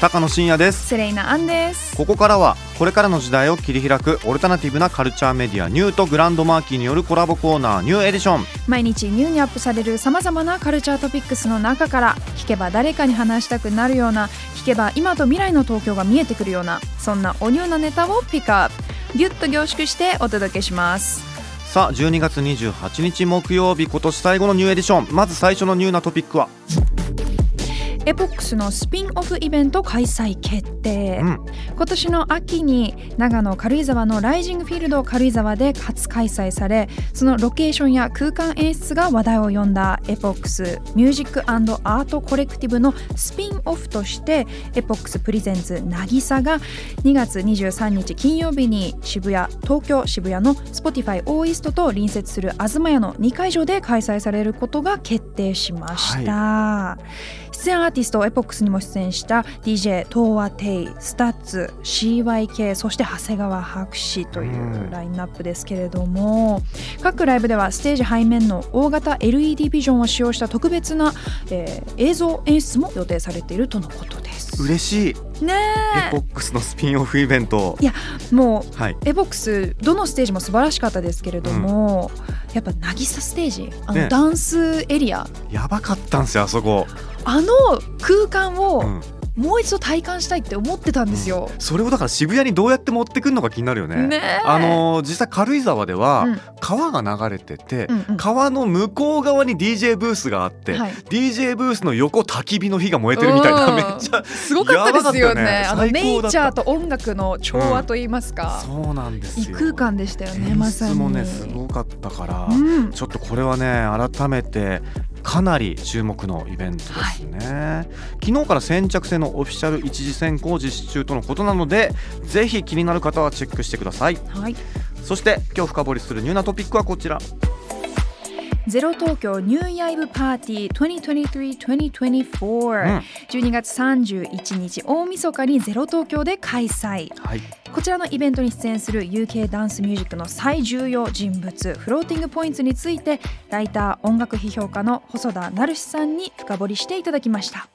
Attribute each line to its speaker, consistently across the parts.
Speaker 1: 高野真也です。
Speaker 2: セレイナアンです。
Speaker 1: ここからはこれからの時代を切り開くオルタナティブなカルチャーメディアニューとグランドマーキーによるコラボコーナーニューエディション。
Speaker 2: 毎日ニューにアップされるさまざまなカルチャートピックスの中から聞けば誰かに話したくなるような聞けば今と未来の東京が見えてくるようなそんなおニューなネタをピックアップギュッと凝縮してお届けします。
Speaker 1: さあ12月28日木曜日今年最後の NEW EDITION。まず最初のニューなトピックは？
Speaker 2: EPOCHS のスピンオフイベント開催決定、
Speaker 1: うん。
Speaker 2: 今年の秋に長野軽井沢のライジングフィールド軽井沢で初開催されそのロケーションや空間演出が話題を呼んだ EPOCHS Music & Art Collective のスピンオフとしてEPOCHS presents 渚が2月23日金曜日に渋谷東京渋谷の Spotify O-EAST と隣接する東間屋の2会場で開催されることが決定しました、出演アーティスト EPOCHS にも出演した DJ TOWA TEI STUTS CYK そして長谷川白紙というラインナップですけれども、各ライブではステージ背面の大型 LED ビジョンを使用した特別な、えー映像演出も予定されているとのことです。
Speaker 1: 嬉しい。
Speaker 2: ね
Speaker 1: エポックスのスピンオフイベント。
Speaker 2: いやもう
Speaker 1: はい。
Speaker 2: エボックスどのステージも素晴らしかったですけれども、やっぱ渚ステージあの、
Speaker 1: ね。
Speaker 2: ダンスエリア。
Speaker 1: やばかったんですよあそこ、
Speaker 2: あの空間を
Speaker 1: うん
Speaker 2: もう一度体感したいって思ってたんですよ。
Speaker 1: それをだから渋谷にどうやって持ってくるのか気になるよね。あのー実際軽井沢では
Speaker 2: うん。
Speaker 1: 川が流れてて、
Speaker 2: うんうん。
Speaker 1: 川の向こう側に DJ ブースがあって、
Speaker 2: はい。
Speaker 1: DJ ブースの横焚き火の火が燃えてるみたいな
Speaker 2: うん
Speaker 1: めっちゃ
Speaker 2: すごかったですよね。
Speaker 1: ね。
Speaker 2: あのネイチャーと音楽の調和といいますか、
Speaker 1: そうなんですよ。
Speaker 2: 異空間でしたよね。
Speaker 1: 演
Speaker 2: まさに。
Speaker 1: 出もねすごかったから、
Speaker 2: うん。
Speaker 1: ちょっとこれはね改めてかなり注目のイベントですね、昨日から先着制のオフィシャル一次選考を実施中とのことなのでぜひ気になる方はチェックしてください。
Speaker 2: はい。
Speaker 1: そして今日深掘りするニューなトピックはこちら。
Speaker 2: ゼロ東京ニューイヤーイブパーティー2023-2024、
Speaker 1: うん。
Speaker 2: 12月31日大晦日にゼロ東京で開催。
Speaker 1: はい
Speaker 2: こちらのイベントに出演する UK ダンスミュージックの最重要人物フローティングポイントについてライター音楽批評家の細田成志さんに深掘りしていただきました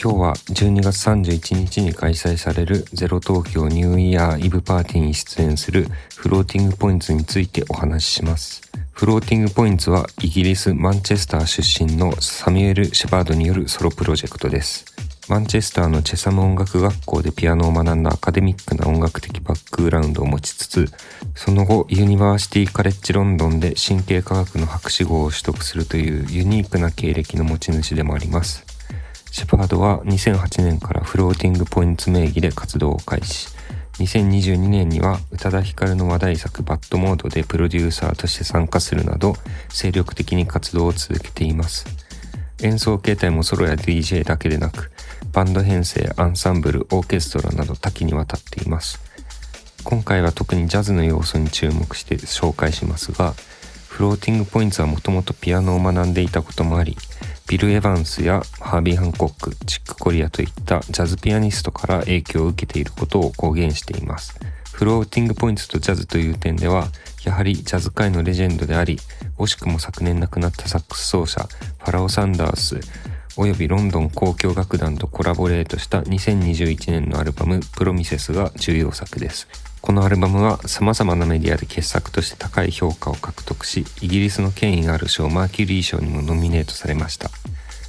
Speaker 3: 今日は12月31日に開催されるゼロ東京ニューイヤーイブパーティーに出演するフローティングポイントについてお話しします。フローティングポイントはイギリス・マンチェスター出身のサミュエル・シェパードによるソロプロジェクトです。マンチェスターのチェサム音楽学校でピアノを学んだアカデミックな音楽的バックグラウンドを持ちつつ、その後ユニバーシティ・カレッジ・ロンドンで神経科学の博士号を取得するというユニークな経歴の持ち主でもあります。シェパードは2008年からフローティングポイント名義で活動を開始。2022年には宇多田ヒカルの話題作バッドモードでプロデューサーとして参加するなど精力的に活動を続けています。演奏形態もソロや DJ だけでなくバンド編成、アンサンブル、オーケストラなど多岐にわたっています。今回は特にジャズの要素に注目して紹介しますが、フローティングポイントはもともとピアノを学んでいたこともあり、ビル・エヴァンスやハービー・ハンコック、チック・コリアといったジャズピアニストから影響を受けていることを公言しています。フローティングポイントとジャズという点では、やはりジャズ界のレジェンドであり、惜しくも昨年亡くなったサックス奏者、ファラオ・サンダース、およびロンドン交響楽団とコラボレートした2021年のアルバムプロミセスが重要作です。このアルバムは様々なメディアで傑作として高い評価を獲得し、イギリスの権威がある賞マーキュリー賞にもノミネートされました。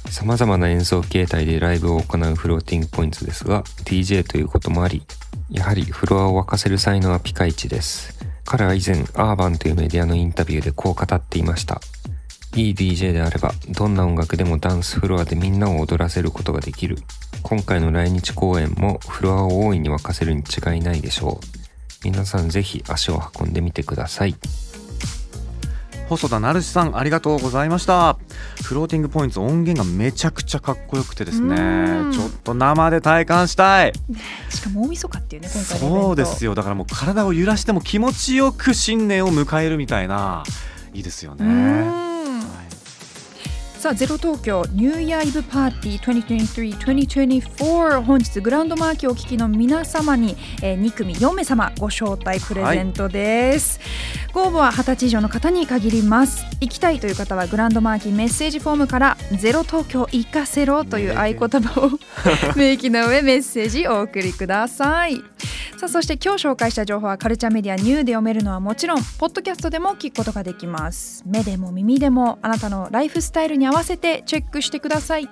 Speaker 3: 様々な演奏形態でライブを行うフローティングポイントですが、DJ ということもあり、やはりフロアを沸かせる才能はピカイチです。彼は以前、アーバンというメディアのインタビューでこう語っていました。いい DJ であれば、どんな音楽でもダンスフロアでみんなを踊らせることができる。今回の来日公演もフロアを大いに沸かせるに違いないでしょう。皆さんぜひ足を運んでみてください。
Speaker 1: 細田成志さんありがとうございました。フローティングポイント音源がめちゃくちゃかっこよくてですね。
Speaker 2: うん。
Speaker 1: ちょっと生で体感したい。
Speaker 2: しかも大晦日っていうね今回
Speaker 1: そうですよ。だからもう体を揺らしても気持ちよく新年を迎えるみたいないいですよね、
Speaker 2: さあゼロ東京ニューイヤーイブパーティー2023-2024本日グランドマーキーをお聞きの皆様に、えー、2組4名様ご招待プレゼントです、ご応募は20歳以上の方に限ります。行きたいという方はグランドマーキーメッセージフォームからゼロ東京行かせろという合言葉を明記の上メッセージお送りくださいさあそして今日紹介した情報はカルチャーメディアニューで読めるのはもちろんポッドキャストでも聞くことができます。目でも耳でもあなたのライフスタイルに合わせてチェックしてください